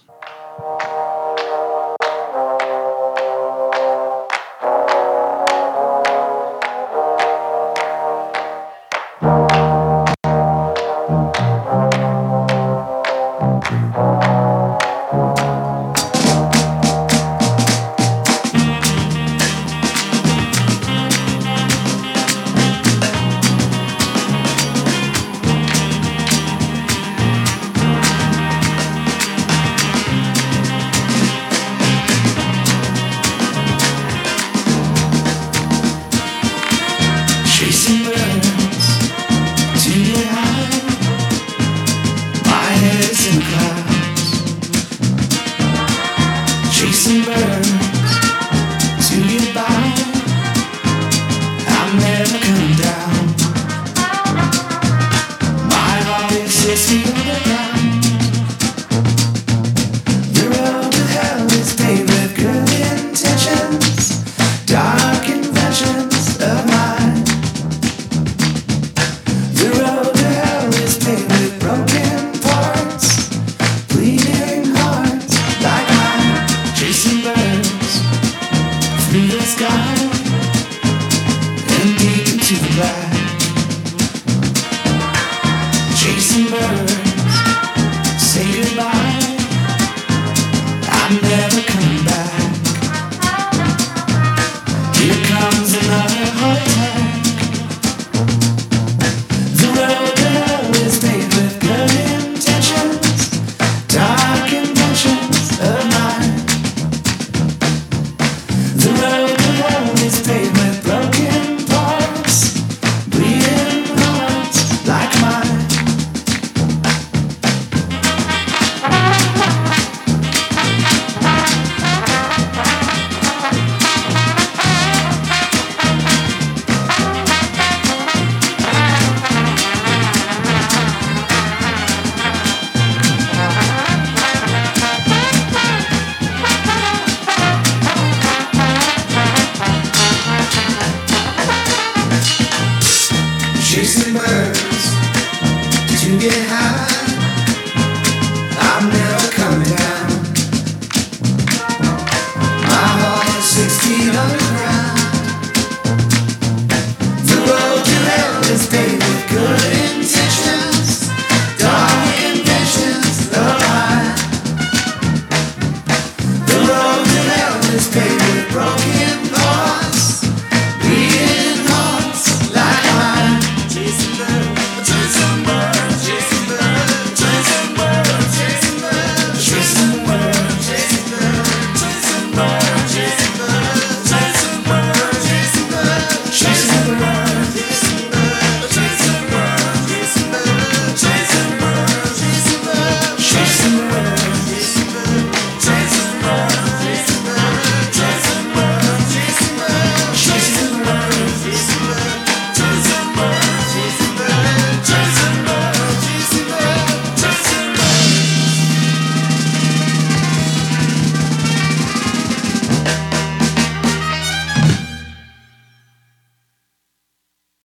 see.